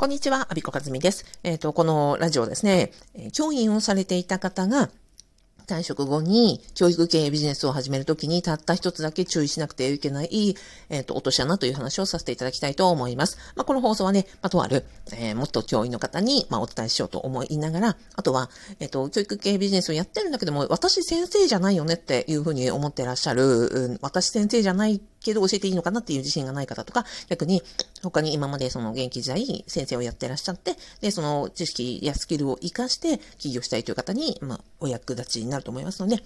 こんにちは、アビコカズミです。えっ、と、このラジオですね、教員をされていた方が、退職後に教育経営ビジネスを始めるときにたった一つだけ注意しなくてはいけない、えっ、ー、と、落とし穴という話をさせていただきたいと思います。まあ、この放送はね、まあ、とある、えー、もっと教員の方に、まあ、お伝えしようと思いながら、あとは、えっ、ー、と、教育経営ビジネスをやってるんだけども、私先生じゃないよねっていうふうに思ってらっしゃる、うん、私先生じゃないけど教えていいのかなっていう自信がない方とか、逆に他に今までその現役時代先生をやってらっしゃって、で、その知識やスキルを活かして起業したいという方に、まあ、お役立ちになると思いますので、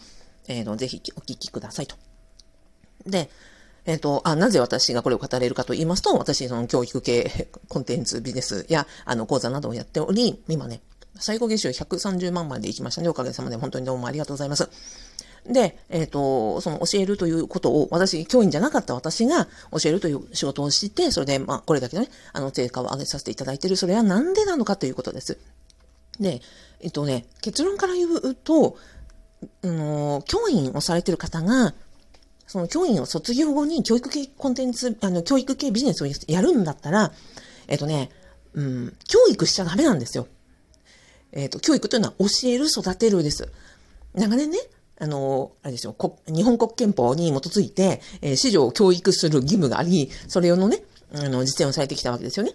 えー、と、ぜひお聞きくださいと。で、えっ、ー、と、あ、なぜ私がこれを語れるかと言いますと、私、その教育系コンテンツビジネスや、あの、講座などをやっており、今ね、最高月収130万まで行きましたね。おかげさまで本当にどうもありがとうございます。で、えっ、ー、と、その教えるということを、私、教員じゃなかった私が教えるという仕事をして、それで、まあ、これだけのね、あの、成果を上げさせていただいている。それはなんでなのかということです。で、えっ、とね、結論から言うと、あの、教員をされてる方が、その教員を卒業後に教育系コンテンツ、あの、教育系ビジネスをやるんだったら、えっ、とね、うん、教育しちゃダメなんですよ。えっ、と、教育というのは教える、育てるです。長年ね、あの、あれですよ、日本国憲法に基づいて、えー、市場を教育する義務があり、それのね、あの、実践をされてきたわけですよね。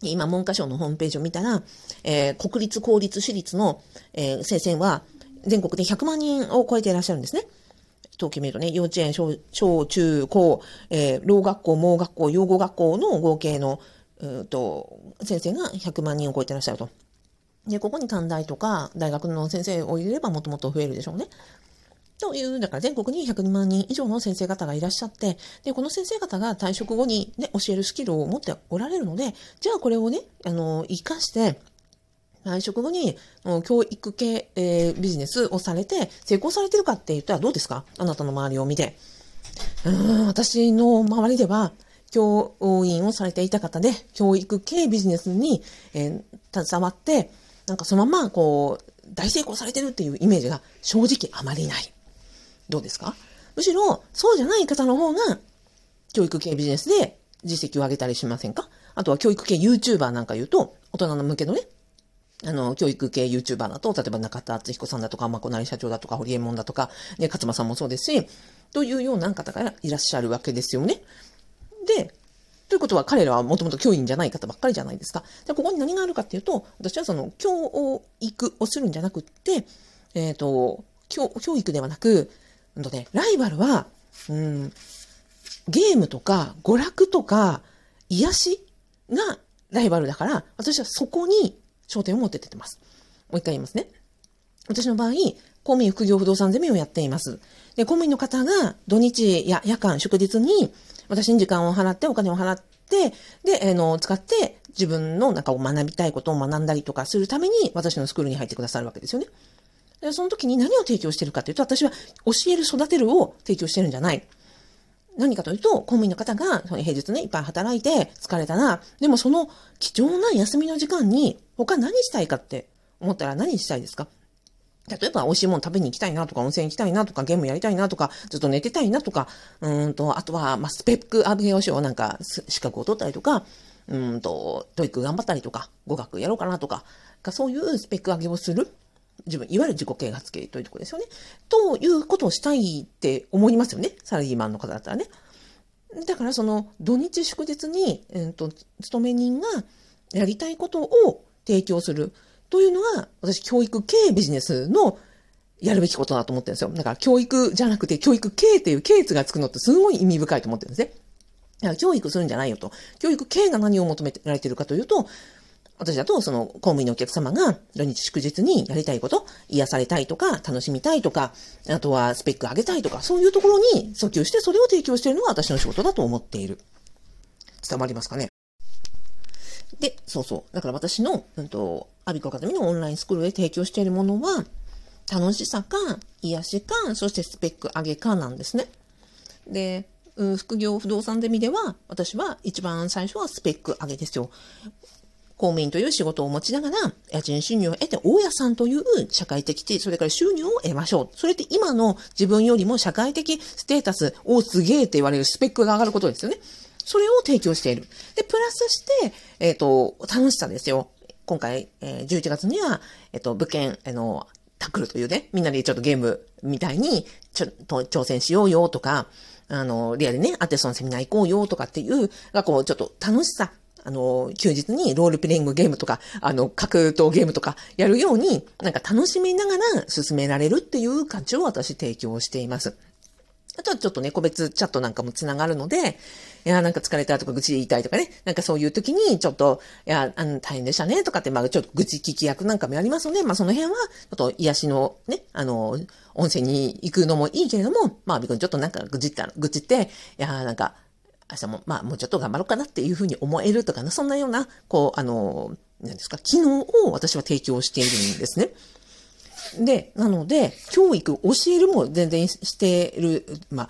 今、文科省のホームページを見たら、えー、国立、公立、私立の、えー、先生は、全国で100万人を超えていらっしゃるんですね。統計見るとね、幼稚園、小、小中、高、えー、老学校、盲学校、養護学校の合計の、うと、先生が100万人を超えていらっしゃると。で、ここに短大とか大学の先生を入れればもっともっと増えるでしょうね。という、だから全国に102万人以上の先生方がいらっしゃって、で、この先生方が退職後にね、教えるスキルを持っておられるので、じゃあこれをね、あの、活かして、退職後に教育系、えー、ビジネスをされて成功されてるかって言ったらどうですか？あなたの周りを見て。うん、私の周りでは、教員をされていた方で、教育系ビジネスに、えー、携わって、なんかそのまま、こう、大成功されてるっていうイメージが正直あまりない。どうですか？むしろ、そうじゃない方の方が、教育系ビジネスで実績を上げたりしませんか？あとは教育系 YouTuber なんか言うと、大人の向けのね、あの、教育系 YouTuber だと、例えば中田敦彦さんだとか、まこなり社長だとか、堀江門だとか、ね、勝間さんもそうですし、というような方がいらっしゃるわけですよね。で、ということは彼らはもともと教員じゃない方ばっかりじゃないですか。じゃここに何があるかっていうと、私はその教育をするんじゃなくって、えっ、ー、と教、教育ではなく、うんとね、ライバルは、うん、ゲームとか娯楽とか癒しがライバルだから、私はそこに焦点を持って出てます。もう一回言いますね。私の場合、公務員副業不動産ゼミをやっています。で、公務員の方が土日や夜間、祝日に私に時間を払って、お金を払って、で、え、の、使って自分の中を学びたいことを学んだりとかするために私のスクールに入ってくださるわけですよね。でその時に何を提供してるかというと、私は教える、育てるを提供してるんじゃない。何かというと、公務員の方が平日ね、いっぱい働いて疲れたな。でもその貴重な休みの時間に他何したいかって思ったら何したいですか？例えば美味しいもの食べに行きたいなとか、温泉行きたいなとか、ゲームやりたいなとか、ずっと寝てたいなとか、うんと、あとは、ま、スペック上げようしよう、なんか、資格を取ったりとか、うんと、 TOEIC 頑張ったりとか、語学やろうかなとか、そういうスペック上げをする。自分、いわゆる自己啓発系というところですよね。ということをしたいって思いますよね。サラリーマンの方だったらね。だからその土日祝日に、えーと勤め人がやりたいことを提供する。というのが、私、教育系ビジネスのやるべきことだと思ってるんですよ。だから、教育じゃなくて、教育系っていう系図がつくのってすごい意味深いと思ってるんですね。だから、教育するんじゃないよと。教育系が何を求められているかというと、私だと、その、公務員のお客様が土日祝日にやりたいこと、癒されたいとか、楽しみたいとか、あとはスペック上げたいとか、そういうところに訴求して、それを提供しているのが私の仕事だと思っている。伝わりますかね？で、そうそう。だから私の、うんと、アビコアカデミのオンラインスクールで提供しているものは、楽しさか、癒しか、そしてスペック上げかなんですね。で、副業不動産ゼミでは、私は一番最初はスペック上げですよ。公務員という仕事を持ちながら、家賃収入を得て、大家さんという社会的地位、それから収入を得ましょう。それって今の自分よりも社会的ステータスをすげえって言われるスペックが上がることですよね。それを提供している。で、プラスして、えっ、ー、と、楽しさですよ。今回、えー、11月には、えっ、ー、と、物件、あの、タックルというね、みんなでちょっとゲームみたいに、ちょっと挑戦しようよとか、あの、リアルね、アテソンセミナー行こうよとかっていう、がこう、ちょっと楽しさ、あの、休日にロールプレイングゲームとか、あの、格闘ゲームとかやるように、なんか楽しみながら進められるっていう価値を私提供しています。あとはちょっとね、個別チャットなんかもつながるので、いや、なんか疲れたとか愚痴言いたいとかね、なんかそういう時にちょっと、いや、あの、大変でしたねとかって、まあちょっと愚痴聞き役なんかもやりますので、まあその辺は、ちょっと癒しのね、あの、温泉に行くのもいいけれども、まあ、びくんちょっとなんか愚痴った、愚痴って、いや、なんか、明日も、まあ、もうちょっと頑張ろうかなっていうふうに思えるとかな、そんなような、こう、あの、何ですか、機能を私は提供しているんですね。で、なので、教育、教えるも全然してる、まあ、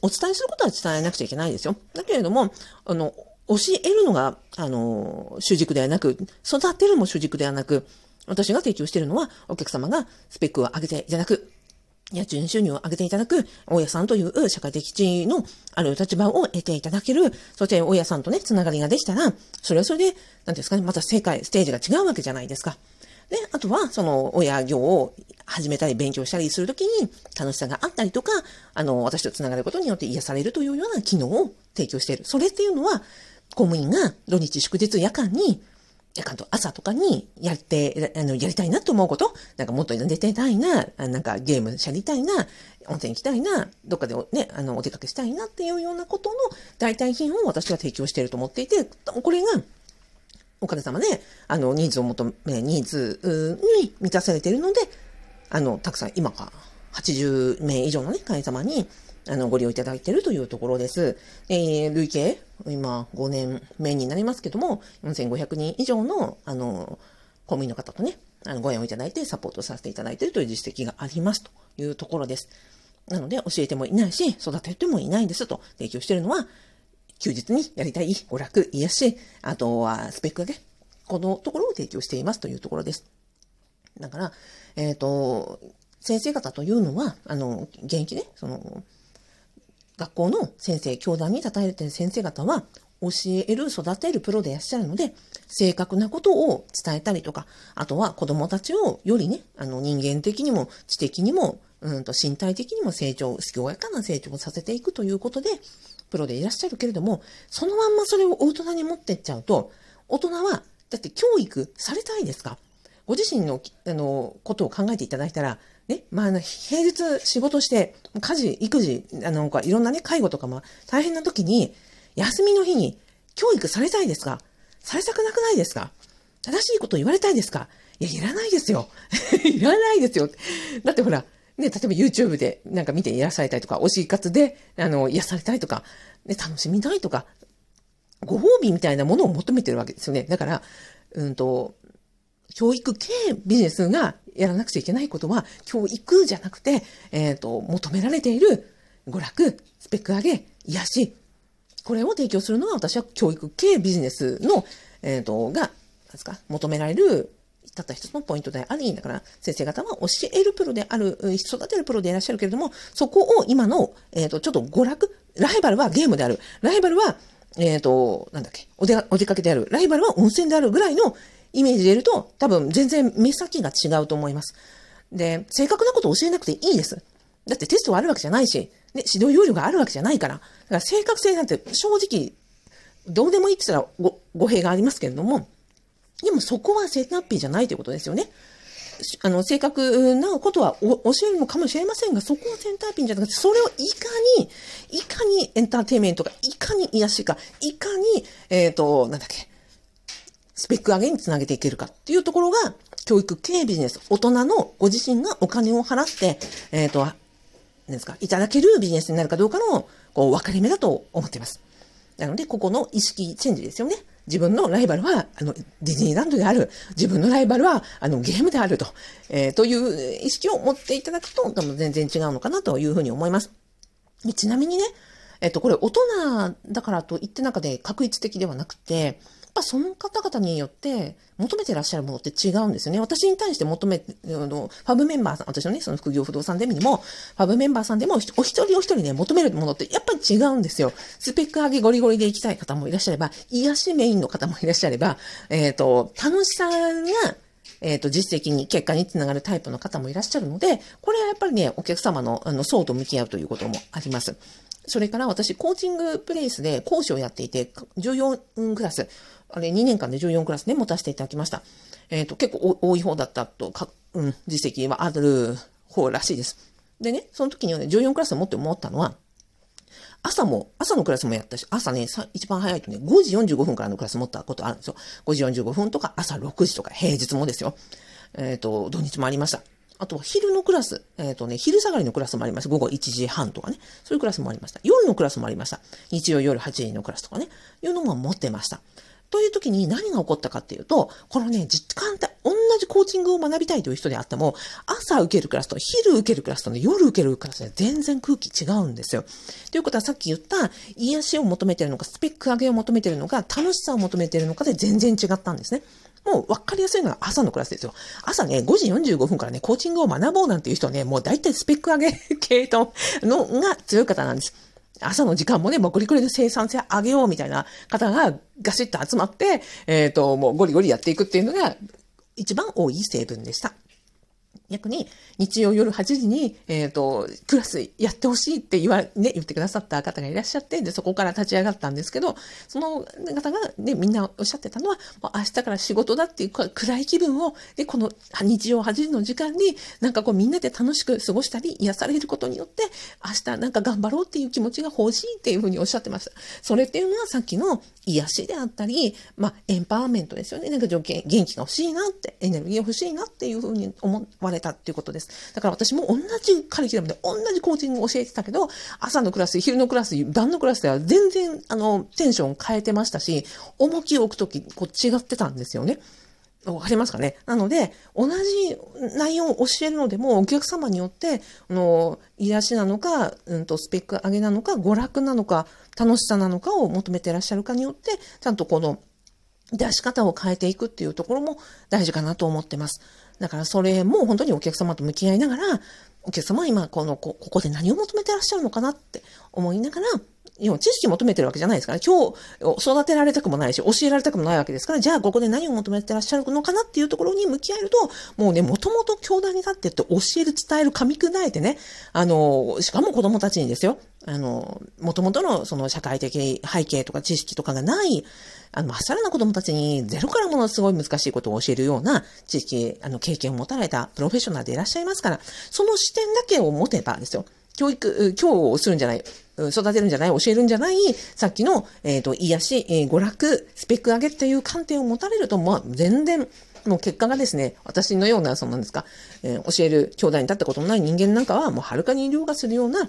お伝えすることは伝えなくちゃいけないですよ。だけれども、あの、教えるのが、あの、主軸ではなく、育てるも主軸ではなく、私が提供しているのは、お客様がスペックを上げていただく。家賃収入を上げていただく、大家さんという社会的地位のある立場を得ていただける、そして大家さんとね、つながりができたら、それはそれで、何ですかね、また世界、ステージが違うわけじゃないですか。で、あとは、その、親業を始めたり勉強したりするときに楽しさがあったりとか、あの、私と繋がることによって癒されるというような機能を提供している。それっていうのは、公務員が土日祝日夜間に、夜間と朝とかにやって、あの、やりたいなと思うこと、なんかもっと寝てたいな、なんかゲームしゃりたいな、温泉行きたいな、どっかでね、あの、お出かけしたいなっていうようなことの代替品を私は提供していると思っていて、これが、おかげさまで、あの、ニーズを求め、ニーズに満たされているので、あの、たくさん、今か、80名以上のね、会員様に、あの、ご利用いただいているというところです。えー、累計、今、5年目になりますけども、4500人以上の、あの、公務員の方とね、あの、ご縁をいただいてサポートさせていただいているという実績がありますというところです。なので、教えてもいないし、育ててもいないんですと提供しているのは、休日にやりたい娯楽、癒し、あとはスペック上げ、このところを提供していますというところです。だから、えっ、ー、と、先生方というのは、あの、現役ね、その、学校の先生、教団に立たれている先生方は、教える、育てるプロでいらっしゃるので、正確なことを伝えたりとか、あとは子供たちをよりね、あの人間的にも知的にも、うんと身体的にも成長、健やかな成長をさせていくということで、プロでいらっしゃるけれども、そのまんまそれを大人に持ってっちゃうと、大人は、だって教育されたいですか？ご自身の、あの、ことを考えていただいたら、ね、まあ、平日仕事して、家事、育児、あの、いろんなね、介護とかも大変な時に、休みの日に教育されたいですか？されたくなくないですか？正しいこと言われたいですか？いや、いらないですよ。いらないですよ。だってほら、ね、例えば YouTube でなんか見て癒されたりとか、推し活で、あの、癒されたいとか、ね、楽しみたいとか、ご褒美みたいなものを求めてるわけですよね。だから、うんと、教育系ビジネスがやらなくちゃいけないことは、教育じゃなくて、えっ、ー、と、求められている娯楽、スペック上げ、癒し、これを提供するのが私は教育系ビジネスの、えっ、ー、と、が、ですか、求められるたった一つのポイントであり、だから先生方は教えるプロである、育てるプロでいらっしゃるけれども、そこを今の、えっ、ー、と、ちょっと娯楽、ライバルはゲームである。ライバルは、えっ、ー、と、なんだっけ、お出お出かけである。ライバルは温泉であるぐらいのイメージでいると、多分全然目先が違うと思います。で、正確なことを教えなくていいです。だってテストはあるわけじゃないし、ね、指導要領があるわけじゃないから。だから正確性なんて正直、どうでもいいって言ったら語弊がありますけれども、でもそこはセタッピーじゃないということですよね。あの、正確なことは教えるのかもしれませんが、そこはセンターピンじゃなくて、それをいかに、いかにエンターテイメントか、いかに癒しか、いかに、えっ、ー、と、なんだっけ、スペック上げにつなげていけるかっていうところが、教育系ビジネス、大人のご自身がお金を払って、えっ、ー、と、何ですか、いただけるビジネスになるかどうかの、こう、分かれ目だと思っています。なので、ここの意識チェンジですよね。自分のライバルは、あの、ディズニーランドである。自分のライバルは、あの、ゲームであると。えー、という意識を持っていただくと、多分全然違うのかなというふうに思います。ちなみにね、えっと、これ、大人だからといって中で確一的ではなくて、っぱその方々によって求めてらっしゃるものって違うんですよね。私に対して求め、あの、ファブメンバーさん、私のね、その副業不動産デミにも、ファブメンバーさんでも、お一人お一人ね、求めるものってやっぱり違うんですよ。スペック上げゴリゴリで行きたい方もいらっしゃれば、癒しメインの方もいらっしゃれば、えっ、ー、と、楽しさが、えっ、ー、と、実績に、結果につながるタイプの方もいらっしゃるので、これはやっぱりね、お客様の、あの、層と向き合うということもあります。それから私、コーチングプレイスで講師をやっていて、14クラス、あれ2年間で14クラスね、持たせていただきました。えっ、ー、と、結構多い方だったとか、うん、実績はある方らしいです。でね、その時にはね、14クラスを持って思ったのは、朝も、朝のクラスもやったし、朝ね、一番早いとね、5時45分からのクラス持ったことあるんですよ。5時45分とか朝6時とか平日もですよ。えっ、ー、と、土日もありました。あと、昼のクラス、えっ、ー、とね、昼下がりのクラスもありました。午後1時半とかね。そういうクラスもありました。夜のクラスもありました。日曜夜8時のクラスとかね。いうのも持ってました。という時に何が起こったかっていうと、このね、時間帯、同じコーチングを学びたいという人であっても、朝受けるクラスと昼受けるクラスとね、夜受けるクラスで全然空気違うんですよ。ということはさっき言った癒しを求めてるのか、スペック上げを求めてるのか、楽しさを求めてるのかで全然違ったんですね。もう分かりやすいのは朝のクラスですよ。朝ね、5時45分からね、コーチングを学ぼうなんていう人はね、もう大体スペック上げ系統のが強い方なんです。朝の時間もね、もうゴリゴリで生産性上げようみたいな方がガシッと集まって、えっ、ー、と、もうゴリゴリやっていくっていうのが一番多い成分でした。逆に日曜夜8時に、えっ、ー、と、クラスやってほしいって言わ、ね、言ってくださった方がいらっしゃって、で、そこから立ち上がったんですけど、その方がね、みんなおっしゃってたのは、もう明日から仕事だっていう暗い気分を、で、この日曜8時の時間に、なんかこうみんなで楽しく過ごしたり、癒されることによって、明日なんか頑張ろうっていう気持ちが欲しいっていうふうにおっしゃってました。それっていうのはさっきの癒しであったり、まあ、エンパワーメントですよね。なんか条件、元気が欲しいなって、エネルギーが欲しいなっていうふうに思われたっていうことです。だから私も同じカリキュラムで同じコーチングを教えてたけど、朝のクラス、昼のクラス、晩のクラスでは全然、あの、テンション変えてましたし、重きを置くとき、こう違ってたんですよね。わかりますかね？なので、同じ内容を教えるのでも、お客様によって、あの、癒しなのか、うんと、スペック上げなのか、娯楽なのか、楽しさなのかを求めていらっしゃるかによって、ちゃんとこの、出し方を変えていくっていうところも大事かなと思ってます。だからそれも本当にお客様と向き合いながら、お客様は今このこ、ここで何を求めてらっしゃるのかなって思いながら、要は知識求めてるわけじゃないですから、今日育てられたくもないし、教えられたくもないわけですから、じゃあここで何を求めてらっしゃるのかなっていうところに向き合えると、もうね、もともと教団に立ってって教える、伝える、噛み砕いてね、あの、しかも子供たちにですよ、あの、もともとのその社会的背景とか知識とかがない、あの、まっさらな子供たちにゼロからものすごい難しいことを教えるような知識、あの、経験を持たれたプロフェッショナルでいらっしゃいますから、その視点だけを持てばですよ。教育、教をするんじゃない、育てるんじゃない、教えるんじゃない、さっきの、えっ、ー、と、癒し、えー、娯楽、スペック上げっていう観点を持たれると、まあ、全然、もう結果がですね、私のような、そのなんですか、えー、教える兄弟に立ったことのない人間なんかは、もうはるかに凌駕するような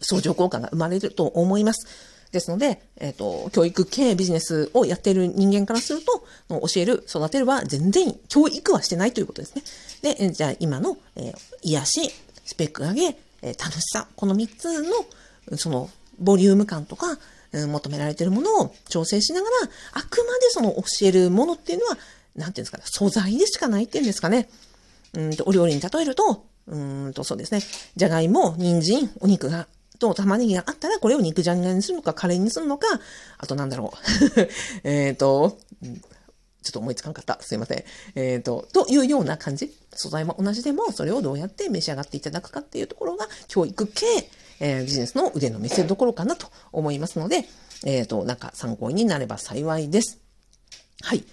相乗効果が生まれると思います。ですので、えっ、ー、と、教育系ビジネスをやっている人間からすると、教える、育てるは全然教育はしてないということですね。で、じゃあ今の、えー、癒し、スペック上げ、え、楽しさ、この3つの、その、ボリューム感とか、うん、求められているものを調整しながら、あくまでその教えるものっていうのは、なんていうんですかね、素材でしかないっていうんですかね。うんと、お料理に例えると、うんと、そうですね、じゃがいも、人参、お肉がと玉ねぎがあったら、これを肉じゃがにするのか、カレーにするのか、あとなんだろう。えっと、ちょっと思いつかんかった。すいません。えっ、ー、と、というような感じ。素材は同じでも、それをどうやって召し上がっていただくかっていうところが、教育系、えー、ビジネスの腕の見せ所かなと思いますので、えっ、ー、と、なんか参考になれば幸いです。はい。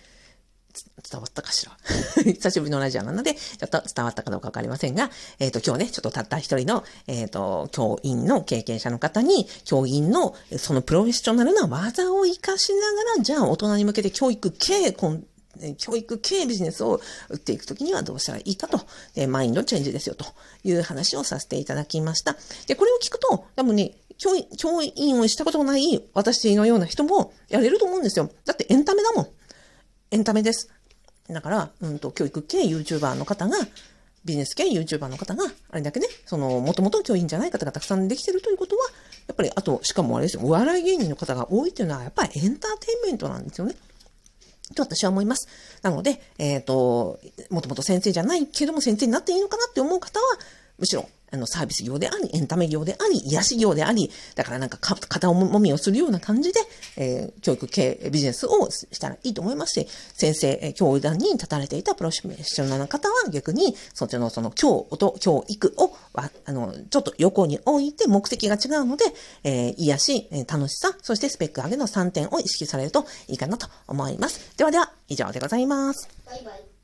伝わったかしら？久しぶりのラジオなので、ちょっと伝わったかどうかわかりませんが、えっ、ー、と、今日ね、ちょっとたった一人の、えっ、ー、と、教員の経験者の方に、教員のそのプロフェッショナルな技を活かしながら、じゃあ大人に向けて教育系、教育系ビジネスを売っていくときにはどうしたらいいかと、で、マインドチェンジですよという話をさせていただきました。で、これを聞くと、多分ね、教員、教員をしたことがない私のような人もやれると思うんですよ。だってエンタメだもん。エンタメです。だから、うんと、教育系 YouTuber の方が、ビジネス系 YouTuber の方が、あれだけね、その、もともと教員じゃない方がたくさんできてるということは、やっぱり、あと、しかもあれですよ、お笑い芸人の方が多いっていうのは、やっぱりエンターテインメントなんですよね。と私は思います。なので、えっ、と、もともと先生じゃないけども先生になっていいのかなって思う方は、むしろ、あの、サービス業であり、エンタメ業であり、癒し業であり、だからなんかか、肩もみをするような感じで、えー、教育系ビジネスをしたらいいと思いますし、先生、教団に立たれていたプロフェッショナルな方は逆に、そっちのその教と教育を、あの、ちょっと横に置いて目的が違うので、えー、癒し、楽しさ、そしてスペック上げの3点を意識されるといいかなと思います。ではでは、以上でございます。バイバイ